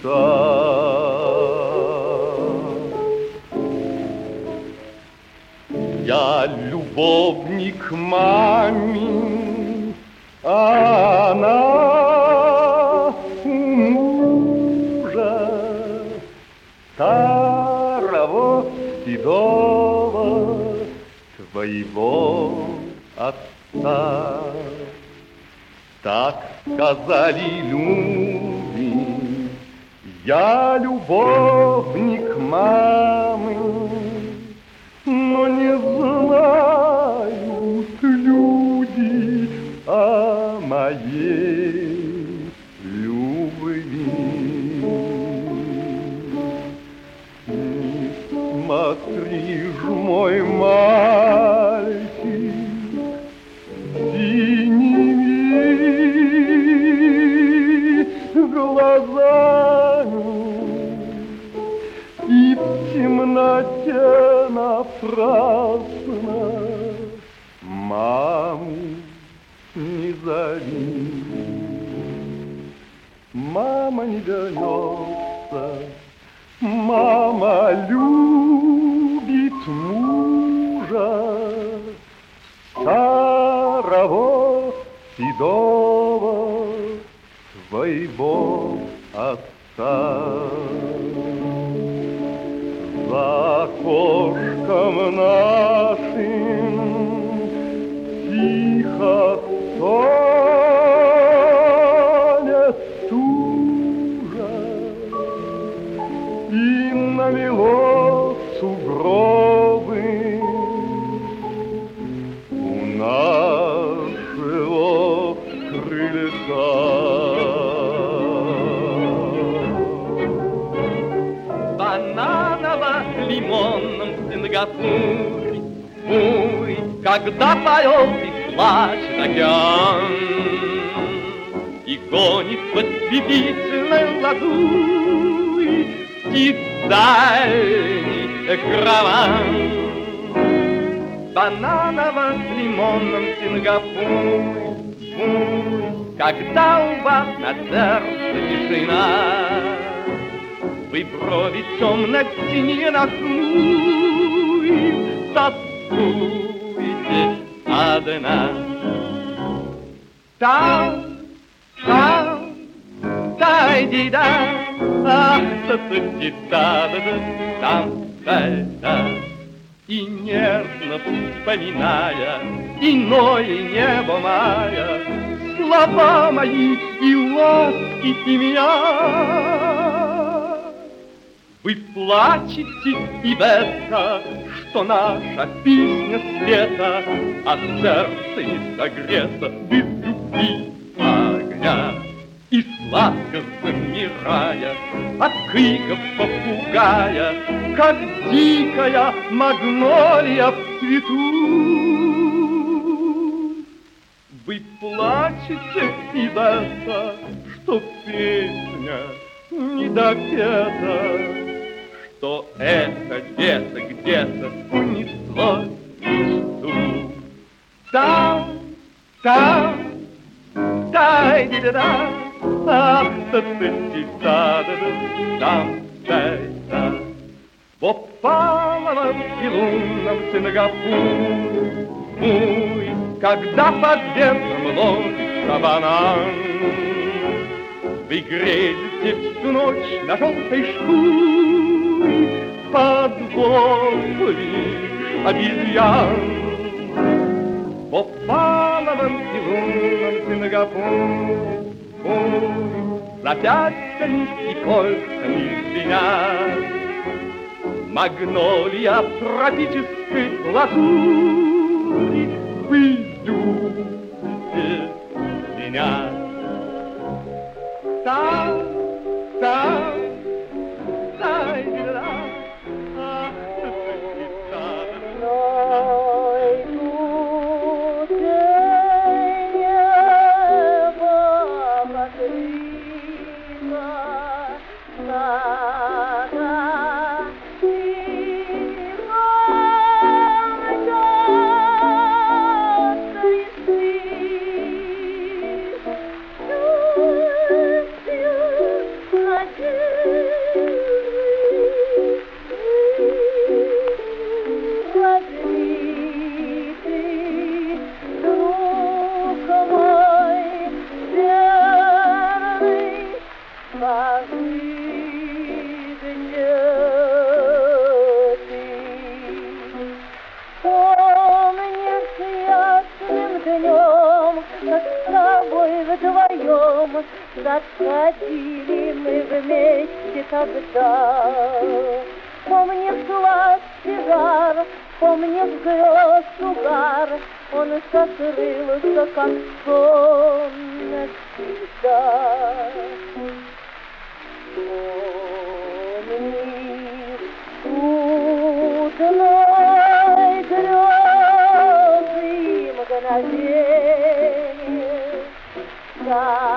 крыльца. Я любовник мамин, а она у мужа старого седого твоего отца. Так сказали люди, я любовник мамы, своего отца. За окошком нашим когда поет и плачет океан, И гонит под слепительной ладуй Птицальный караван. Бананово-лимонном Сингапуре. Ой, когда у вас на сердце тишина, вы брови темно-синие нахмурив, Тоскуете одна. Там, там, дай да, ах, та та да да да там, дай да. И нежно вспоминая иное небо мая, Слова мои и ласки меня. Вы плачете, и это, что наша песня света, А сердце не согрето без любви огня. И сладко замирая от криков попугая, Как дикая магнолия в цвету. Вы плачете, это, что песня не допета, что это где-то, где-то унесло мечту. Там, там, дай да да да ах, да да да да да там, дай да В опаловом и лунном Сингапуре, Ой, когда под ветром ловится банан, вы всю ночь на желтой шкуре Под вопль обезьян. В опаловом и лунном Сингапуре Запястьями и кольцами звенят Магнолия тропической лазури любите меня мгновенье, счастье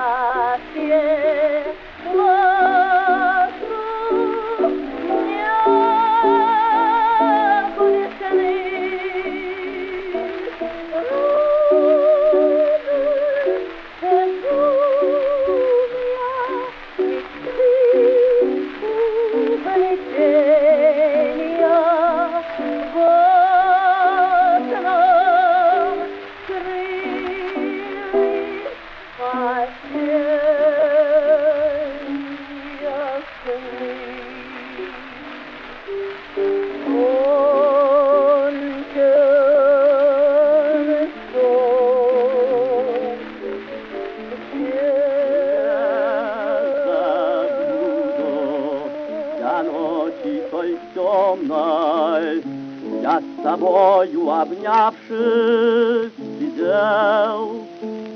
тобою обнявшись сидел,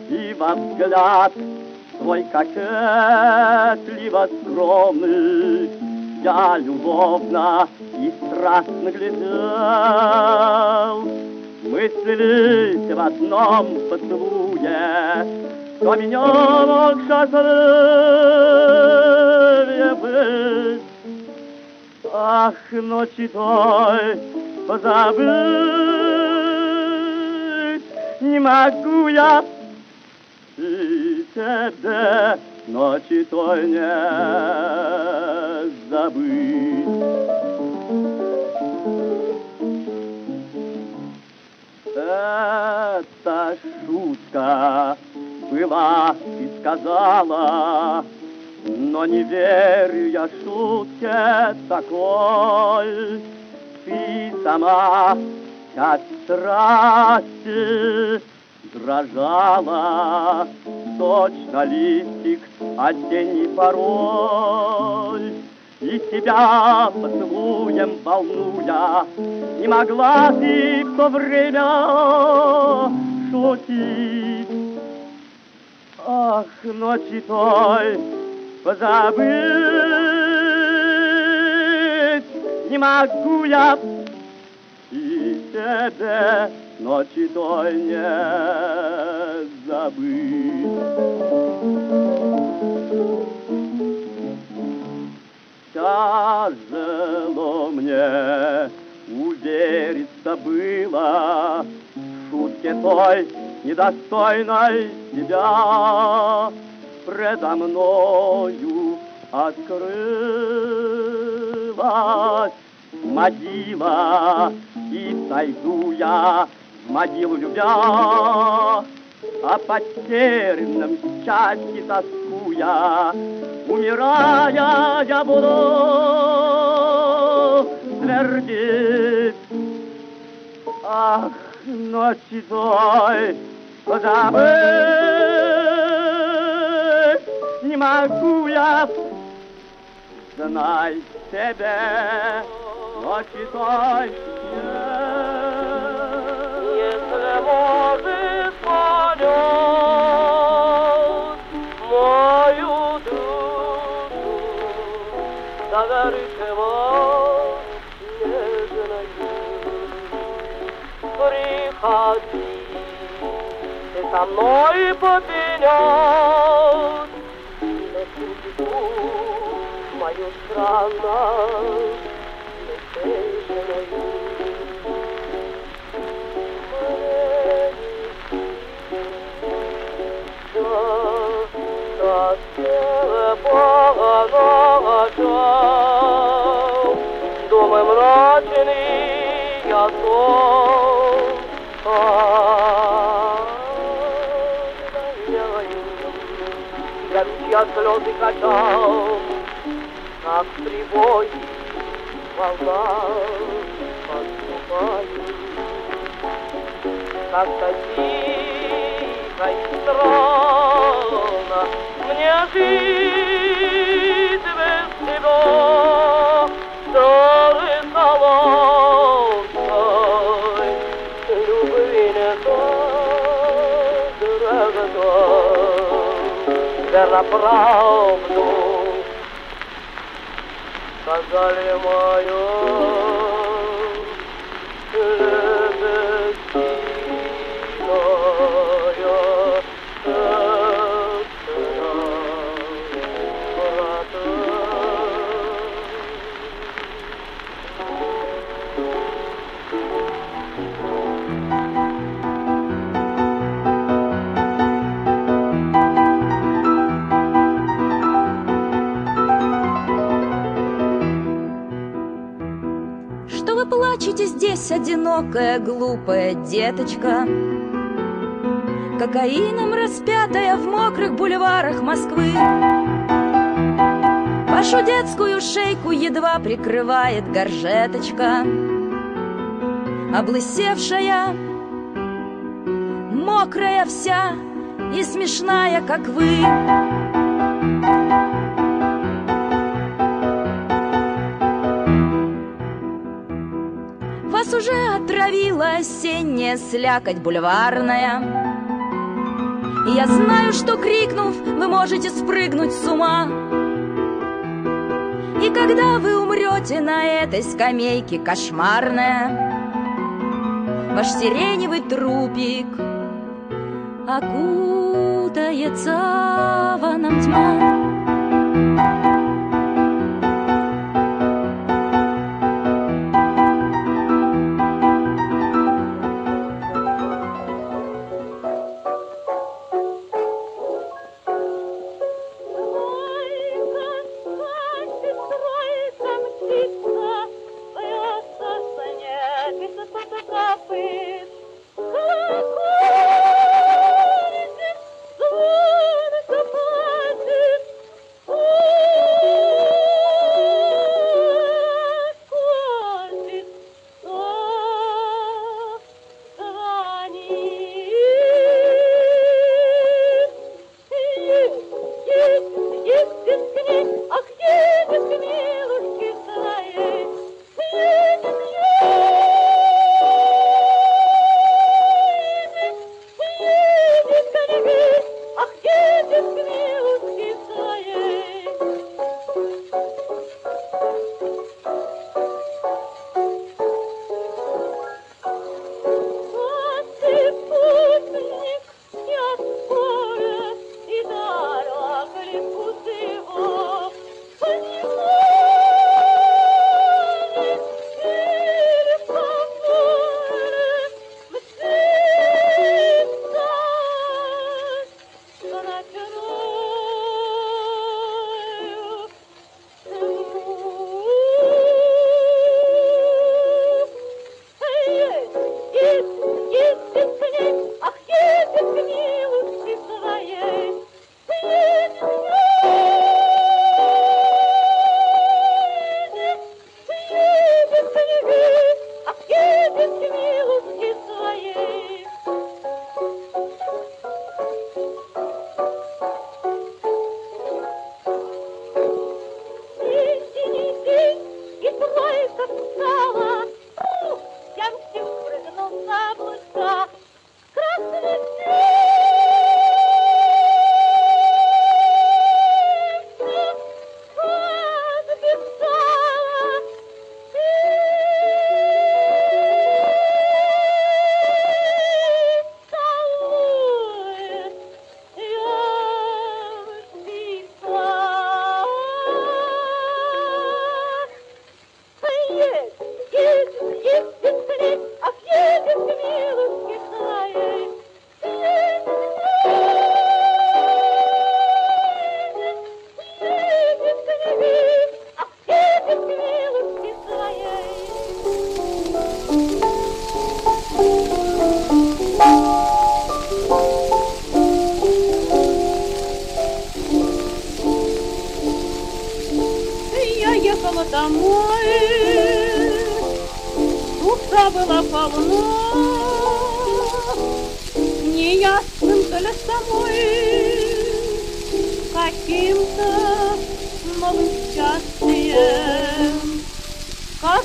и во взгляд твой кокетливо скромный я любовно и страстно глядел. Мы слились в одном поцелуе, что меня мог счастливее быть. Ах, ночи той позабыть не могу я и тебе ночи той не забыть. Эта шутка была и сказала, но не верю я шутке такой. Ты сама от страсти дрожала, точно листик осенний порой. И тебя поцелуем волнуя, Не могла ты в то время шутить. Ах, ночи той позабыть Не могу я и тебе ночи той не забыть. Тяжело мне увериться было в шутке той недостойной тебя предо мною открылась могила, и сойду я в могилу любя, о потерянном счастье тоскуя, умирая я буду. Твердить. Ах, ночи той позабыть не могу я, знай себе, ночи той Если можешь понять мою душу, доверчиво нежною, приходи, ты со мной попенять, мою странно беспечную. Думы мрачный я сон Я ручья слезы качал, Как прибой волна подступает. Как-то тихо и странно мне жить без тебя, старый солонцой, любви не так правду сказали мою здесь, одинокая, глупая деточка? Кокаином распятая в мокрых бульварах Москвы. Вашу детскую шейку едва прикрывает горжеточка. Облысевшая, мокрая вся и смешная, как вы Вас уже отравила осенняя слякоть бульварная. Я знаю, что крикнув, вы можете спрыгнуть с ума. И когда вы умрете на этой скамейке кошмарная Ваш сиреневый трупик окутается ваном тьма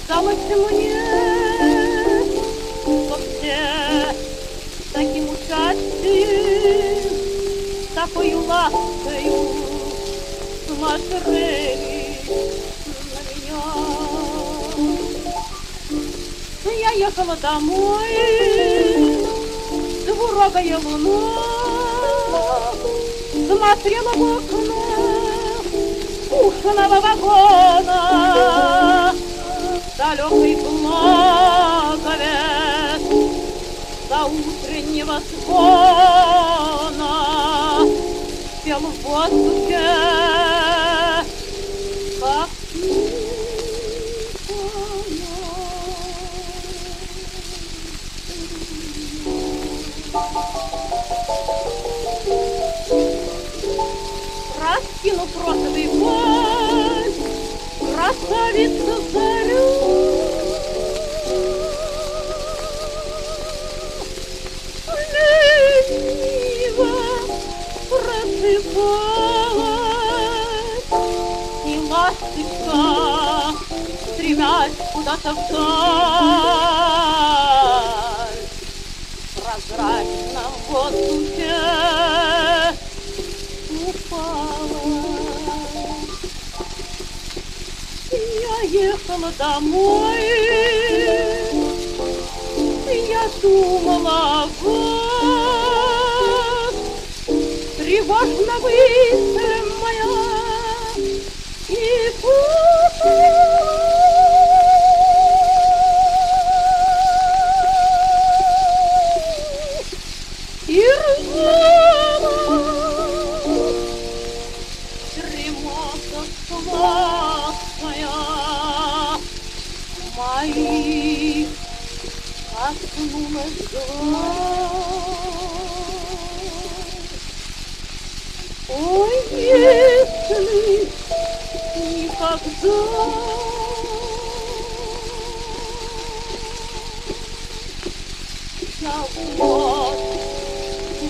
Казалось мне, что все таким участием, такой ласкою смотрели на меня. Я ехала домой, двурогая луна, смотрела в окно пушеного вагона, далекий благовест до утреннего звона пел в воздухе, куда-то вдаль, в прозрачном воздухе упала. Я ехала домой, я думала о вас, тревожно быстро вновь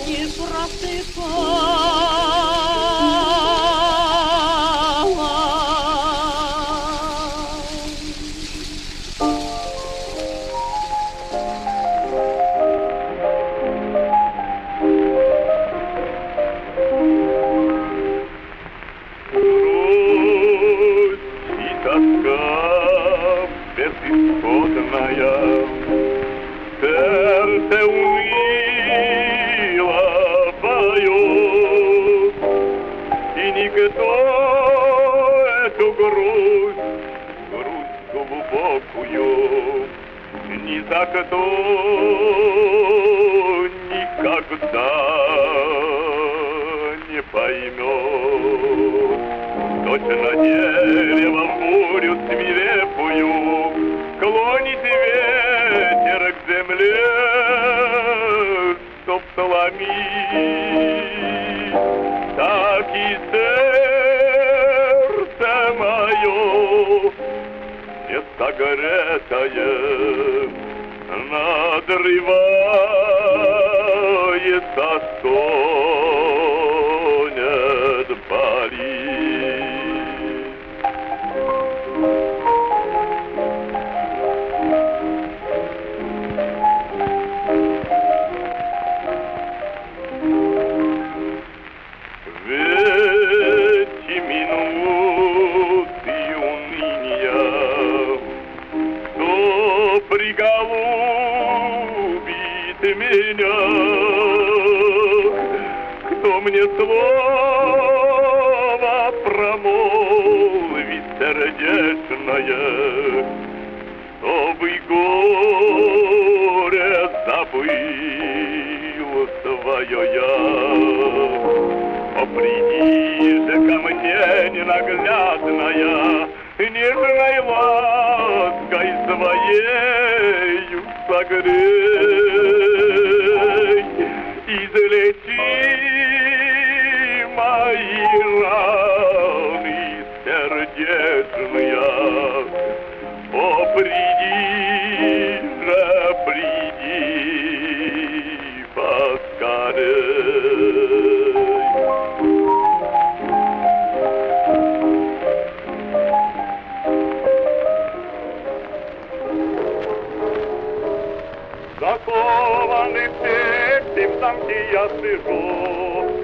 не просыпалась. Глубокую, Ни за кто никогда не поймет. Точно дерево в бурю свирепую Клонит ветер к земле, чтоб сломить. Так и сердце согретое, надрывается, стонет, мне, ненаглядная, Нежной лаской своею согрей, я сижу.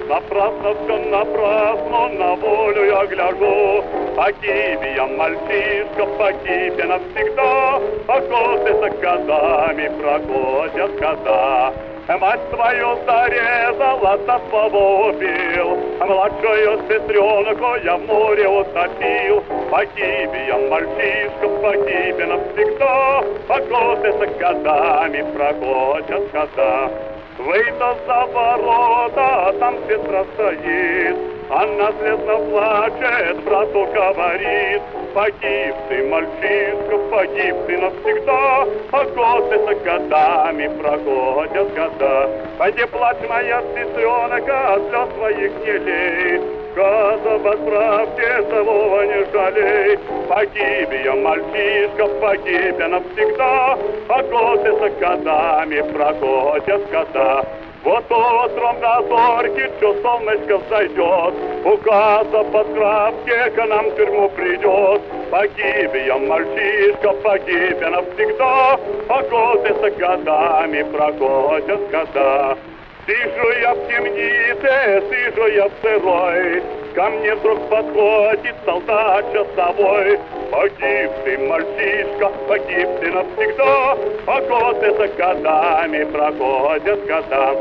Напрасно все напрасно, на волю я гляжу. Погиб я, мальчишка, погиб я навсегда, за годами проходят года. Мать свою зарезала, за славу убил, Младшую сестренку я в море утопил. Погиб я, мальчишка, погиб я навсегда, за годами проходят года. Выйду за ворота, там сестра стоит. Она слезно плачет, брату говорит, Погиб ты, мальчишка, погиб ты навсегда, А годы за годами проходят года. Пойди плачь, моя сестренка, слез своих не лей, Сказа в отправке целого не жалей. Погиб я, мальчишка, погиб я навсегда, за годами проходят года. Вот утром на зорьке, что солнышко взойдет, Указа по справке к нам в тюрьму придет. Погиб я, мальчишка, погиб я навсегда, за годами проходят года. Сижу я в темнице, сижу я сырой, Ко мне вдруг подходит солдат часовой. Погиб ты, мальчишка, погиб ты навсегда, А за годами проходят года.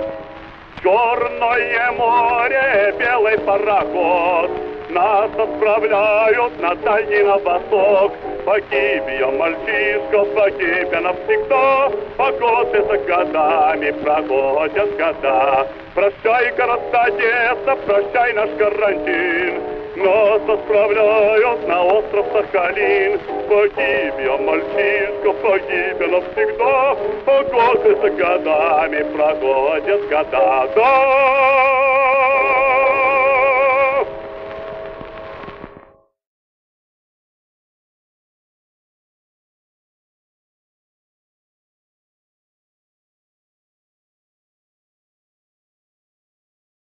Черное море, белый пароход, Нас отправляют на дальний на восток. Погиб я, мальчишка, погиб я навсегда, за годами проходят года. Прощай, город Одесса, прощай наш карантин, Нас отправляют на остров Сахалин. Погиб я, мальчишка, погиб я навсегда, А годы за годами проходят года. Да!